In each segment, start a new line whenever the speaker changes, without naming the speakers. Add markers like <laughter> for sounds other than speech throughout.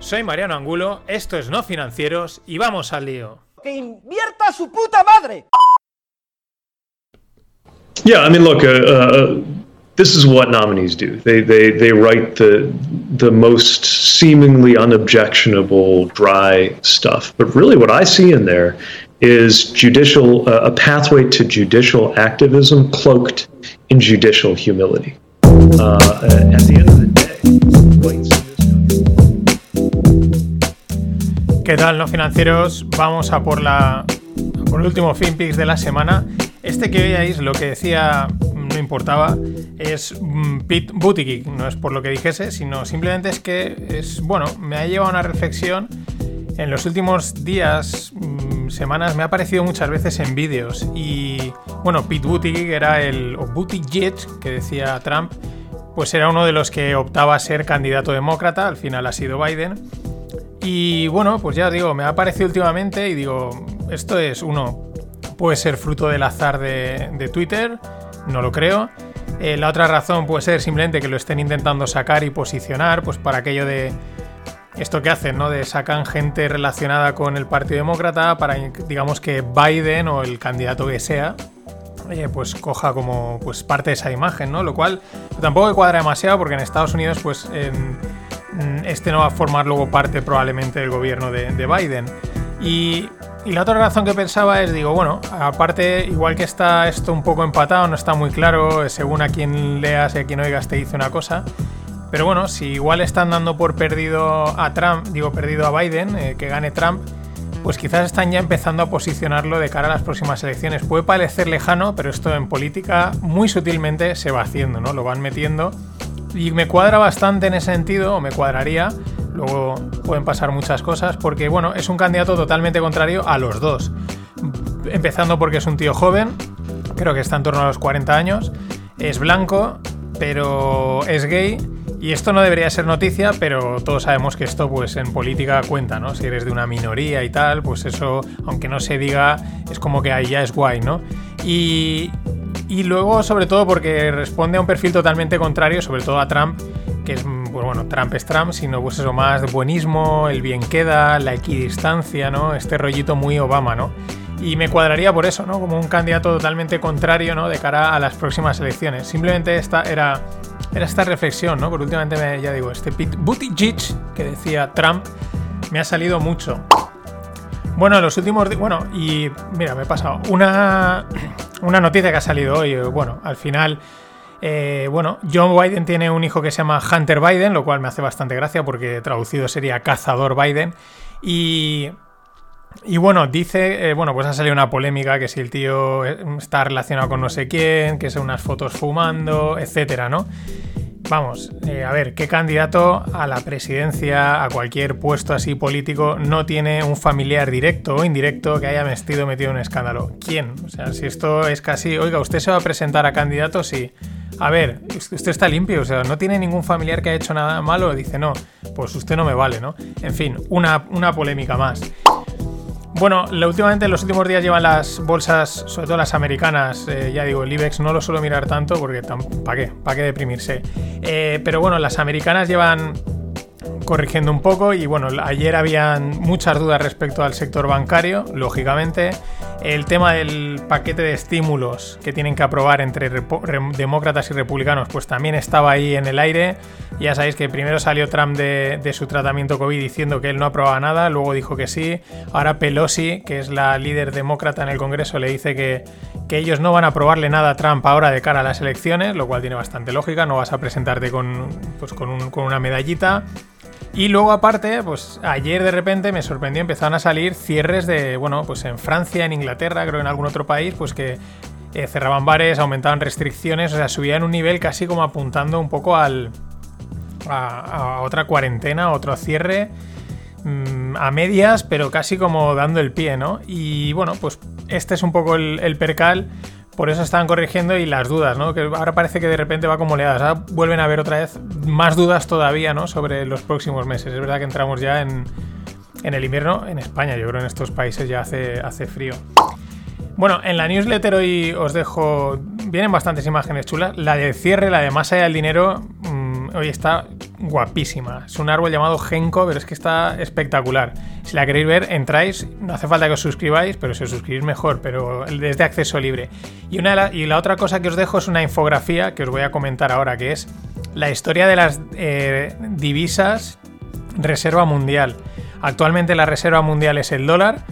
Soy Mariano Angulo, esto es No Financieros y vamos al lío.
¡Que invierta su puta madre!
Yeah, I mean, look, uh, uh, this is what nominees do. They they they write the the most seemingly unobjectionable, dry stuff. But really, what I see in there is judicial uh, a pathway to judicial activism cloaked in judicial humility. Uh, at the end of the day,
¿Qué tal, no financieros? Vamos a por la por el último FinPix de la semana. Este que veáis, lo que decía no importaba, es mm, Pete Buttigieg. No es por lo que dijese, sino simplemente es que es, bueno, me ha llevado a una reflexión. En los últimos días, mm, semanas, me ha aparecido muchas veces en vídeos. Y bueno, Pete Buttigieg era el. o Buttigieg, que decía Trump, pues era uno de los que optaba a ser candidato demócrata. Al final ha sido Biden. Y bueno, pues ya digo, me ha aparecido últimamente y digo, esto es uno, puede ser fruto del azar de, Twitter, no lo creo. Eh, la otra razón puede ser simplemente que lo estén intentando sacar y posicionar, pues para aquello de esto que hacen, ¿no? De sacan gente relacionada con el Partido Demócrata para, digamos que Biden o el candidato que sea, pues coja como pues parte de esa imagen, ¿no? Lo cual tampoco cuadra demasiado porque en Estados Unidos, pues este no va a formar luego parte probablemente del gobierno de, de Biden. Y, la otra razón que pensaba es, digo, bueno, aparte, igual que está esto un poco empatado, no está muy claro, según a quien leas y a quien oigas te dice una cosa. Pero bueno, si igual están dando por perdido a Trump, digo perdido a Biden, eh, que gane Trump, pues quizás están ya empezando a posicionarlo de cara a las próximas elecciones. Puede parecer lejano, pero esto en política muy sutilmente se va haciendo, ¿no? Lo van metiendo. Y me cuadra bastante en ese sentido, o me cuadraría, luego pueden pasar muchas cosas, porque bueno, es un candidato totalmente contrario a los dos. Empezando porque es un tío joven, creo que está en torno a los 40 años, es blanco, pero es gay y esto no debería ser noticia, pero todos sabemos que esto pues en política cuenta, ¿no? Si eres de una minoría y tal, pues eso, aunque no se diga, es como que ahí ya es guay, ¿no? Y, y luego, sobre todo, porque responde a un perfil totalmente contrario, sobre todo a Trump, que es, pues bueno, Trump es Trump, sino pues eso, más buenismo, el bien queda, la equidistancia, ¿no? Este rollito muy Obama, ¿no? Y me cuadraría por eso, ¿no? Como un candidato totalmente contrario, ¿no? De cara a las próximas elecciones. Simplemente esta era, era esta reflexión, ¿no? Porque últimamente, me, ya digo, este Pete Buttigieg que decía Trump me ha salido mucho. Bueno, los últimos... Bueno, y mira, me he pasado una, una noticia que ha salido hoy. Bueno, al final... Eh, bueno, John Biden tiene un hijo que se llama Hunter Biden, lo cual me hace bastante gracia porque traducido sería cazador Biden. Y y bueno, dice, eh, bueno, pues ha salido una polémica que si el tío eh, está relacionado con no sé quién, que son unas fotos fumando, etcétera, ¿no? Vamos, eh, a ver, ¿qué candidato a la presidencia, a cualquier puesto así político, no tiene un familiar directo o indirecto que haya vestido metido en un escándalo? ¿Quién? O sea, si esto es casi, oiga, ¿usted se va a presentar a candidato? Sí. A ver, usted está limpio, o sea, no tiene ningún familiar que haya hecho nada malo, dice no, pues usted no me vale, ¿no? En fin, una, una polémica más. Bueno, últimamente en los últimos días llevan las bolsas, sobre todo las americanas, eh, ya digo, el IBEX no lo suelo mirar tanto porque ¿para qué? ¿Para qué deprimirse? Eh, pero bueno, las americanas llevan corrigiendo un poco y bueno, ayer habían muchas dudas respecto al sector bancario, lógicamente. El tema del paquete de estímulos que tienen que aprobar entre demócratas y republicanos, pues también estaba ahí en el aire. Ya sabéis que primero salió Trump de, su tratamiento COVID diciendo que él no aprobaba nada, luego dijo que sí. Ahora Pelosi, que es la líder demócrata en el Congreso, le dice que, que ellos no van a aprobarle nada a Trump ahora de cara a las elecciones, lo cual tiene bastante lógica. No vas a presentarte con, pues con, un, con una medallita. Y luego aparte, pues ayer de repente me sorprendió, empezaron a salir cierres de, bueno, pues en Francia, en Inglaterra, creo en algún otro país, pues que eh, cerraban bares, aumentaban restricciones, o sea, subían un nivel casi como apuntando un poco al, a, otra cuarentena, otro cierre, mm, a medias, pero casi como dando el pie, ¿no? Y bueno, pues este es un poco el, percal. Por eso están corrigiendo y las dudas, ¿no? Que ahora parece que de repente va como oleadas. Ahora vuelven a haber otra vez más dudas todavía, ¿no? Sobre los próximos meses. Es verdad que entramos ya en, en el invierno en España. Yo creo en estos países ya hace, hace frío. Bueno, en la newsletter hoy os dejo. Vienen bastantes imágenes chulas. La de cierre, la de más allá del dinero, mm, hoy está guapísima. Es un árbol llamado Genko, pero es que está espectacular. Si la queréis ver, entráis. No hace falta que os suscribáis, pero si os suscribís mejor, pero es de acceso libre. Y, una la, y la otra cosa que os dejo es una infografía que os voy a comentar ahora, que es la historia de las eh, divisas reserva mundial. Actualmente la reserva mundial es el dólar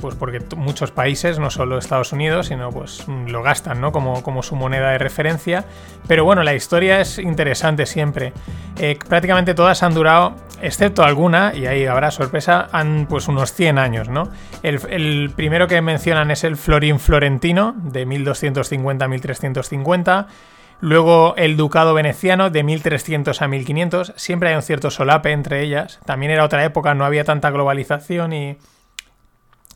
pues porque muchos países, no solo Estados Unidos, sino pues mm, lo gastan, ¿no? Como, como su moneda de referencia. Pero bueno, la historia es interesante siempre. Eh, prácticamente todas han durado, excepto alguna, y ahí habrá sorpresa, han pues unos 100 años, ¿no? El, el primero que mencionan es el florín florentino, de 1250 a 1350. Luego el ducado veneciano de 1300 a 1500. Siempre hay un cierto solape entre ellas. También era otra época, no había tanta globalización y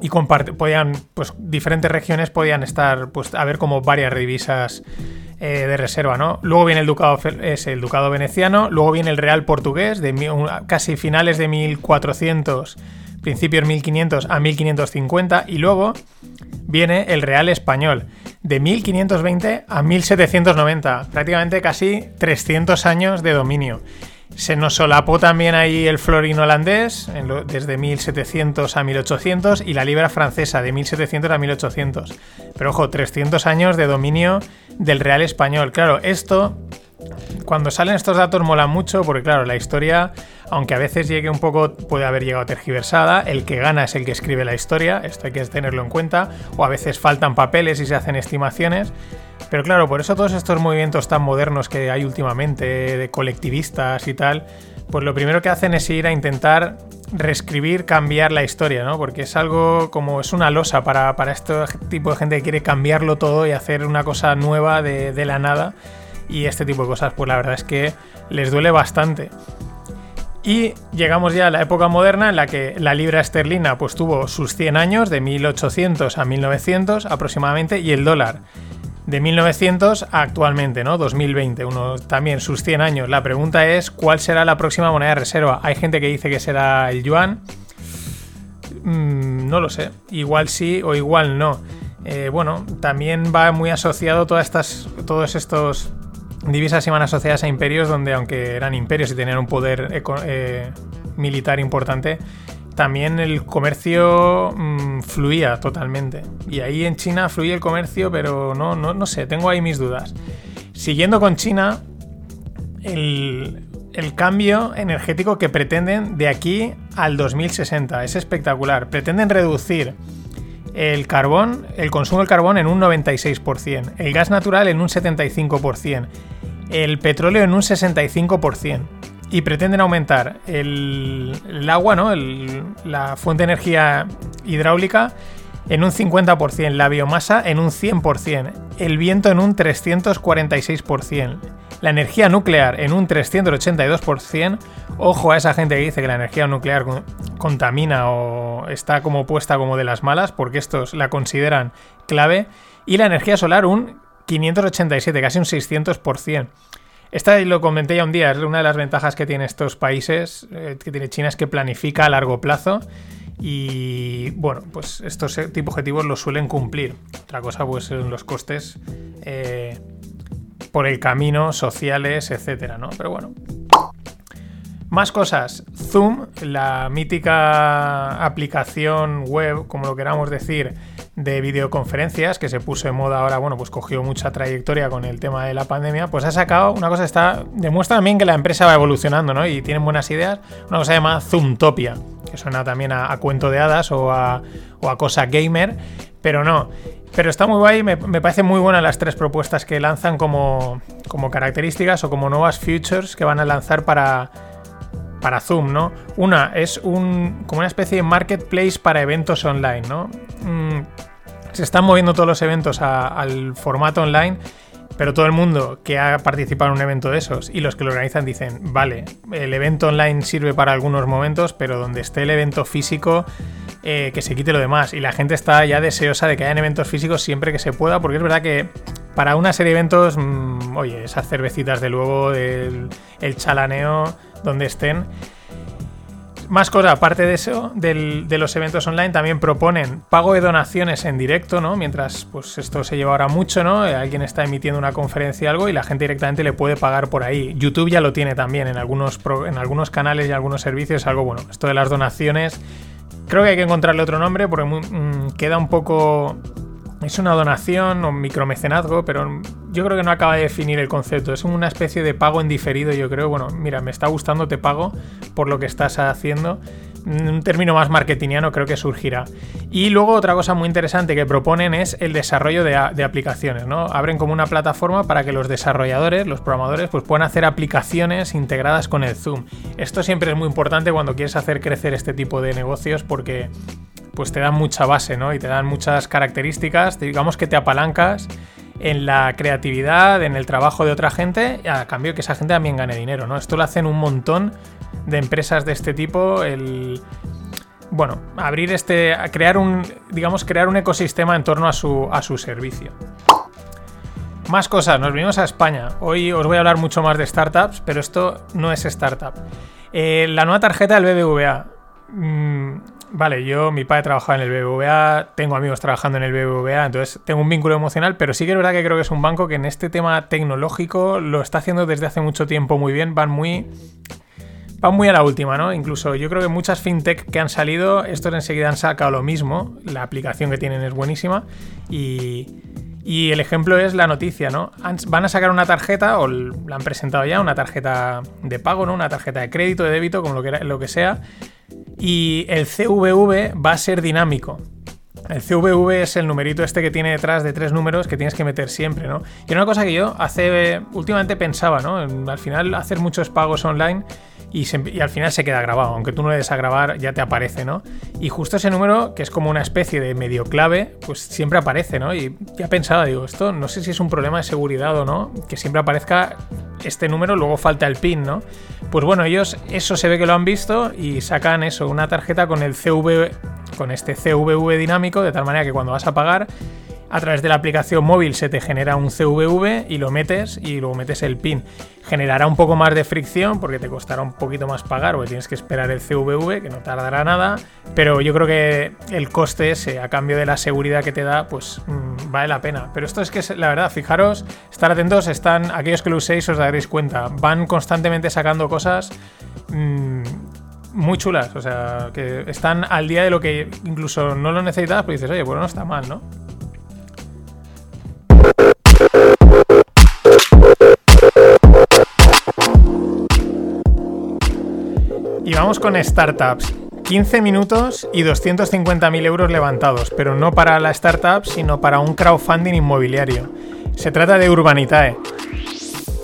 y podían, pues diferentes regiones podían estar, pues a ver como varias divisas eh, de reserva, ¿no? Luego viene el ducado, es el ducado veneciano, luego viene el real portugués de casi finales de 1400, principios 1500 a 1550 y luego viene el real español de 1520 a 1790, prácticamente casi 300 años de dominio. Se nos solapó también ahí el florín holandés, desde 1700 a 1800, y la libra francesa, de 1700 a 1800. Pero ojo, 300 años de dominio del real español. Claro, esto, cuando salen estos datos mola mucho, porque claro, la historia, aunque a veces llegue un poco, puede haber llegado tergiversada, el que gana es el que escribe la historia, esto hay que tenerlo en cuenta, o a veces faltan papeles y se hacen estimaciones. Pero claro, por eso todos estos movimientos tan modernos que hay últimamente, de colectivistas y tal, pues lo primero que hacen es ir a intentar reescribir, cambiar la historia, ¿no? Porque es algo como es una losa para, para este tipo de gente que quiere cambiarlo todo y hacer una cosa nueva de, de la nada. Y este tipo de cosas, pues la verdad es que les duele bastante. Y llegamos ya a la época moderna en la que la libra esterlina pues tuvo sus 100 años, de 1800 a 1900 aproximadamente, y el dólar de 1900 a actualmente, ¿no? 2020, uno también sus 100 años. La pregunta es, ¿cuál será la próxima moneda de reserva? Hay gente que dice que será el yuan. Mm, no lo sé. Igual sí o igual no. Eh, bueno, también va muy asociado todas estas, todos estos divisas iban asociadas a imperios donde aunque eran imperios y tenían un poder eh, militar importante, también el comercio mm, fluía totalmente. Y ahí en China fluye el comercio, pero no, no, no sé, tengo ahí mis dudas. Siguiendo con China, el, el cambio energético que pretenden de aquí al 2060 es espectacular. Pretenden reducir el carbón, el consumo del carbón en un 96%, el gas natural en un 75%, el petróleo en un 65% y pretenden aumentar el, agua, ¿no? la fuente de energía hidráulica en un 50%, la biomasa en un 100%, el viento en un 346%, la energía nuclear en un 382%. Ojo a esa gente que dice que la energía nuclear contamina o está como puesta como de las malas, porque estos la consideran clave. Y la energía solar un 587, casi un 600%. Esta lo comenté ya un día, es una de las ventajas que tiene estos países, eh, que tiene China, es que planifica a largo plazo y bueno, pues estos tipos de objetivos los suelen cumplir. Otra cosa pues son los costes eh, por el camino, sociales, etcétera, ¿no? Pero bueno. Más cosas. Zoom, la mítica aplicación web, como lo queramos decir, de videoconferencias que se puso de moda ahora, bueno, pues cogió mucha trayectoria con el tema de la pandemia, pues ha sacado una cosa está demuestra también que la empresa va evolucionando, ¿no? Y tienen buenas ideas, una cosa se llama Zoomtopia, que suena también a, cuento de hadas o a, o a, cosa gamer, pero no. Pero está muy guay, me, me parecen muy buenas las tres propuestas que lanzan como, como características o como nuevas features que van a lanzar para para Zoom, ¿no? Una es un, como una especie de marketplace para eventos online, ¿no? Mm, se están moviendo todos los eventos al formato online Pero todo el mundo que ha participado en un evento de esos y los que lo organizan dicen, vale, el evento online sirve para algunos momentos, pero donde esté el evento físico, eh, que se quite lo demás. Y la gente está ya deseosa de que hayan eventos físicos siempre que se pueda, porque es verdad que para una serie de eventos, mmm, oye, esas cervecitas de luego, el, chalaneo, donde estén más cosas, aparte de eso, del, de los eventos online, también proponen pago de donaciones en directo, ¿no? Mientras, pues esto se lleva ahora mucho, ¿no? Alguien está emitiendo una conferencia o algo y la gente directamente le puede pagar por ahí. YouTube ya lo tiene también en algunos, en algunos canales y algunos servicios, algo bueno. Esto de las donaciones, creo que hay que encontrarle otro nombre porque mmm, queda un poco es una donación o micromecenazgo, pero yo creo que no acaba de definir el concepto. Es una especie de pago en diferido, yo creo. Bueno, mira, me está gustando, te pago por lo que estás haciendo. Un término más marketingiano creo que surgirá. Y luego otra cosa muy interesante que proponen es el desarrollo de, de, aplicaciones, ¿no? Abren como una plataforma para que los desarrolladores, los programadores, pues puedan hacer aplicaciones integradas con el Zoom. Esto siempre es muy importante cuando quieres hacer crecer este tipo de negocios porque pues te dan mucha base, ¿no? Y te dan muchas características, digamos que te apalancas en la creatividad, en el trabajo de otra gente, a cambio que esa gente también gane dinero, ¿no? Esto lo hacen un montón de empresas de este tipo, el bueno, abrir este, crear un, digamos, crear un ecosistema en torno a su, a su servicio. Más cosas, nos venimos a España. Hoy os voy a hablar mucho más de startups, pero esto no es startup. Eh, la nueva tarjeta del BBVA. Mm, vale, yo, mi padre trabajaba en el BBVA, tengo amigos trabajando en el BBVA, entonces tengo un vínculo emocional, pero sí que es verdad que creo que es un banco que en este tema tecnológico lo está haciendo desde hace mucho tiempo muy bien, van muy... Van muy a la última, ¿no? Incluso yo creo que muchas fintech que han salido, estos enseguida han sacado lo mismo. La aplicación que tienen es buenísima. Y, y el ejemplo es la noticia, ¿no? Van a sacar una tarjeta, o la han presentado ya, una tarjeta de pago, ¿no? Una tarjeta de crédito, de débito, como lo que, lo que sea. Y el CVV va a ser dinámico. El CVV es el numerito este que tiene detrás de tres números que tienes que meter siempre, ¿no? Y una cosa que yo hace últimamente pensaba, ¿no? Al final hacer muchos pagos online y, al final se queda grabado. Aunque tú no le des a grabar, ya te aparece, ¿no? Y justo ese número, que es como una especie de medio clave, pues siempre aparece, ¿no? Y ya pensaba, digo, esto no sé si es un problema de seguridad o no, que siempre aparezca este número, luego falta el PIN, ¿no? Pues bueno, ellos eso se ve que lo han visto y sacan eso, una tarjeta con el CV, con este CVV dinámico, de tal manera que cuando vas a pagar a través de la aplicación móvil se te genera un CVV y lo metes y luego metes el PIN. Generará un poco más de fricción porque te costará un poquito más pagar porque tienes que esperar el CVV, que no tardará nada, pero yo creo que el coste ese a cambio de la seguridad que te da, pues mmm, vale la pena. Pero esto es que la verdad, fijaros, estar atentos, están aquellos que lo uséis os daréis cuenta, van constantemente sacando cosas mmm, muy chulas, o sea, que están al día de lo que incluso no lo necesitas, pero dices, oye, bueno, no está mal, ¿no? Con startups. 15 minutos y 250.000 euros levantados, pero no para la startup, sino para un crowdfunding inmobiliario. Se trata de Urbanitae.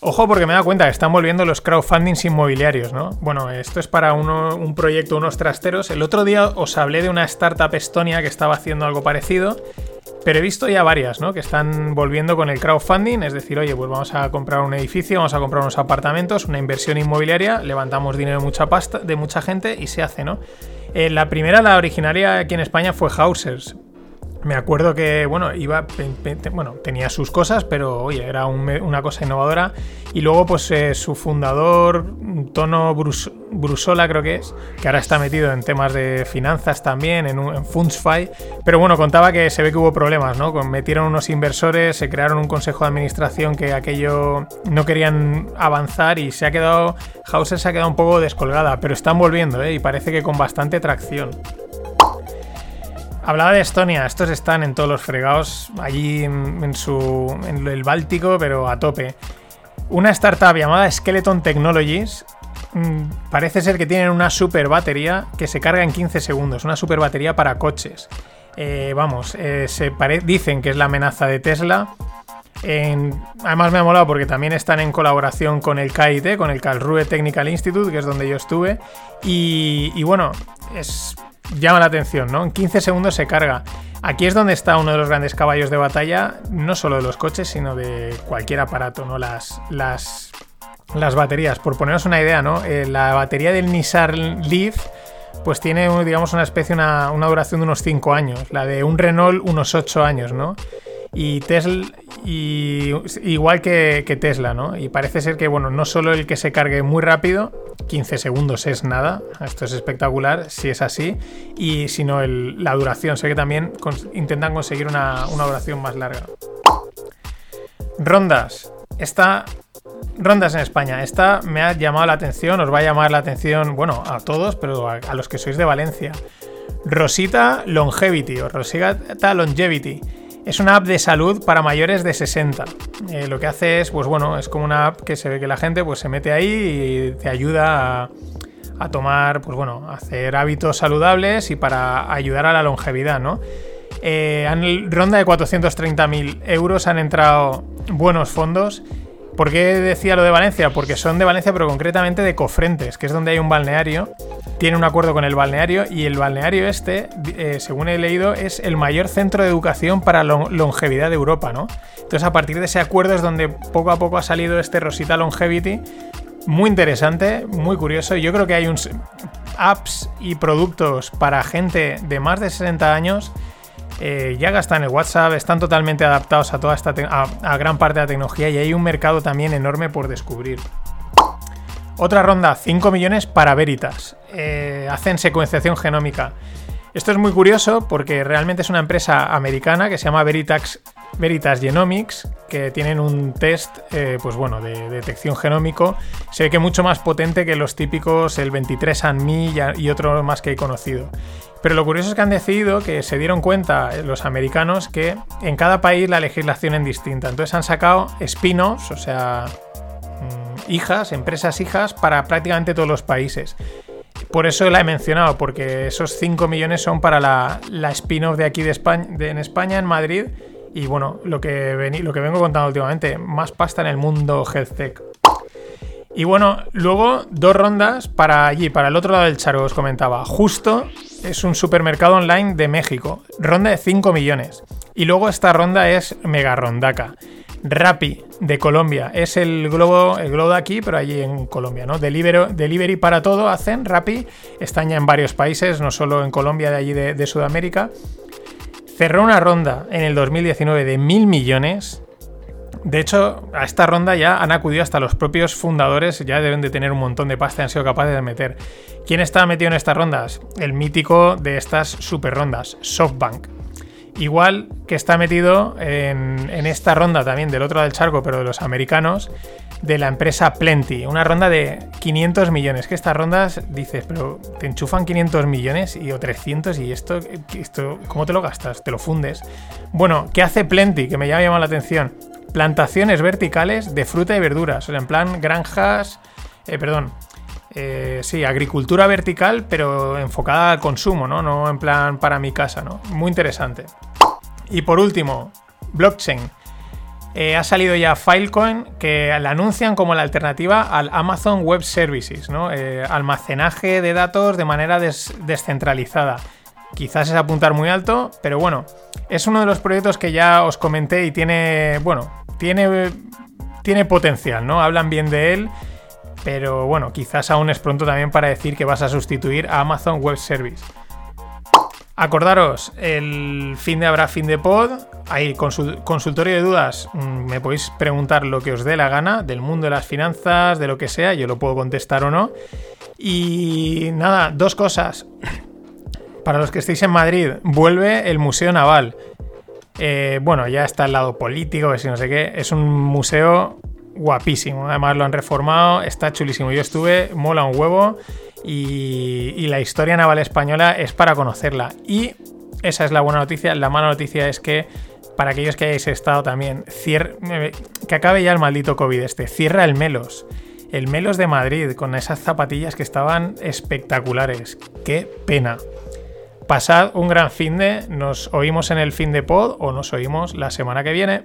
Ojo porque me da cuenta que están volviendo los crowdfundings inmobiliarios, ¿no? Bueno, esto es para uno, un proyecto, unos trasteros. El otro día os hablé de una startup estonia que estaba haciendo algo parecido pero he visto ya varias, ¿no? Que están volviendo con el crowdfunding, es decir, oye, pues vamos a comprar un edificio, vamos a comprar unos apartamentos, una inversión inmobiliaria, levantamos dinero de mucha pasta, de mucha gente y se hace, ¿no? Eh, la primera, la originaria aquí en España fue Hausers, me acuerdo que, bueno, iba, bueno, tenía sus cosas, pero oye, era un, una cosa innovadora. Y luego, pues eh, su fundador, Tono Brus, Brusola, creo que es, que ahora está metido en temas de finanzas también, en, en FundsFi. Pero bueno, contaba que se ve que hubo problemas, ¿no? Metieron unos inversores, se crearon un consejo de administración que aquello no querían avanzar y se ha quedado, Hauser se ha quedado un poco descolgada, pero están volviendo, ¿eh? Y parece que con bastante tracción. Hablaba de Estonia, estos están en todos los fregados, allí en, el Báltico, pero a tope. Una startup llamada Skeleton Technologies mmm, parece ser que tienen una super batería que se carga en 15 segundos, una super batería para coches. Eh, vamos, eh, dicen que es la amenaza de Tesla. Además me ha molado porque también están en colaboración con el KIT, con el Karlsruhe Technical Institute, que es donde yo estuve. Y bueno, es llama la atención, ¿no? En 15 segundos se carga. Aquí es donde está uno de los grandes caballos de batalla, no solo de los coches, sino de cualquier aparato, ¿no? Las, las, las baterías. Por poneros una idea, ¿no? Eh, la batería del Nissan Leaf pues tiene, digamos, una especie, una, una duración de unos 5 años. La de un Renault, unos 8 años, ¿no? Y Tesla, y, igual que, Tesla, ¿no? Y parece ser que, bueno, no solo el que se cargue muy rápido, 15 segundos es nada, esto es espectacular, si es así, y sino la duración, sé que también intentan conseguir una, una duración más larga. Rondas. Esta rondas en España. Esta me ha llamado la atención, os va a llamar la atención, bueno, a todos, pero a, los que sois de Valencia. Rosita Longevity o Rosita Longevity. Es una app de salud para mayores de 60. Eh, lo que hace es, pues bueno, es como una app que se ve que la gente pues, se mete ahí y te ayuda a, tomar, pues bueno, a hacer hábitos saludables y para ayudar a la longevidad, ¿no? Eh, en ronda de 430.000 euros han entrado buenos fondos ¿Por qué decía lo de Valencia? Porque son de Valencia, pero concretamente de Cofrentes, que es donde hay un balneario. Tiene un acuerdo con el balneario y el balneario este, eh, según he leído, es el mayor centro de educación para longevidad de Europa, ¿no? Entonces, a partir de ese acuerdo es donde poco a poco ha salido este Rosita Longevity. Muy interesante, muy curioso. Yo creo que hay apps y productos para gente de más de 60 años eh, ya gastan el WhatsApp, están totalmente adaptados a toda esta a, gran parte de la tecnología y hay un mercado también enorme por descubrir. Otra ronda, 5 millones para Veritas. Eh, hacen secuenciación genómica. Esto es muy curioso porque realmente es una empresa americana que se llama Veritas, Veritas Genomics, que tienen un test eh, pues bueno, de, detección genómico. Se ve que mucho más potente que los típicos el 23andMe y, otro más que he conocido. Pero lo curioso es que han decidido que se dieron cuenta eh, los americanos que en cada país la legislación es distinta. Entonces han sacado spin-offs, o sea, mm, hijas, empresas hijas para prácticamente todos los países. Por eso la he mencionado, porque esos 5 millones son para la, spin-off de aquí de España, en España, en Madrid. Y bueno, lo que, lo que vengo contando últimamente, más pasta en el mundo health tech. Y bueno, luego dos rondas para allí, para el otro lado del charco, os comentaba. Justo es un supermercado online de México. Ronda de 5 millones. Y luego esta ronda es mega rondaca. Rappi de Colombia. Es el globo, el globo de aquí, pero allí en Colombia, ¿no? Delivery, para todo hacen Rappi. Están ya en varios países, no solo en Colombia, de allí de Sudamérica. Cerró una ronda en el 2019 de mil millones de hecho, a esta ronda ya han acudido hasta los propios fundadores, ya deben de tener un montón de pasta y han sido capaces de meter. ¿Quién está metido en estas rondas? El mítico de estas super rondas, SoftBank. Igual que está metido en, esta ronda también del otro lado del charco, pero de los americanos, de la empresa Plenty. Una ronda de 500 millones. Que estas rondas dices, pero te enchufan 500 millones y o 300 y esto, esto, ¿cómo te lo gastas? Te lo fundes. Bueno, ¿qué hace Plenty? Que me llama, llama la atención plantaciones verticales de fruta y verduras. O sea, en plan granjas, eh, perdón, eh, sí, agricultura vertical, pero enfocada al consumo, ¿no? No en plan para mi casa, ¿no? Muy interesante. Y por último, blockchain. Eh, ha salido ya Filecoin que la anuncian como la alternativa al Amazon Web Services, ¿no? almacenaje de datos de manera descentralizada. Quizás es apuntar muy alto, pero bueno, es uno de los proyectos que ya os comenté y tiene, bueno, tiene, tiene potencial, ¿no? Hablan bien de él, pero bueno, quizás aún es pronto también para decir que vas a sustituir a Amazon Web Service. Acordaros, el fin de habrá fin de pod. Hay consultorio de dudas. Mm, me podéis preguntar lo que os dé la gana, del mundo de las finanzas, de lo que sea. Yo lo puedo contestar o no. Y nada, dos cosas. <clears throat> Para los que estéis en Madrid, vuelve el Museo Naval. Eh, bueno, ya está el lado político, que si no sé qué. Es un museo guapísimo. Además lo han reformado, está chulísimo. Yo estuve, mola un huevo. Y, la historia naval española es para conocerla. Y esa es la buena noticia. La mala noticia es que para aquellos que hayáis estado también, que acabe ya el maldito COVID este, cierra el Melos. El Melos de Madrid, con esas zapatillas que estaban espectaculares. Qué pena. Pasad un gran fin de. Nos oímos en el fin de pod o nos oímos la semana que viene.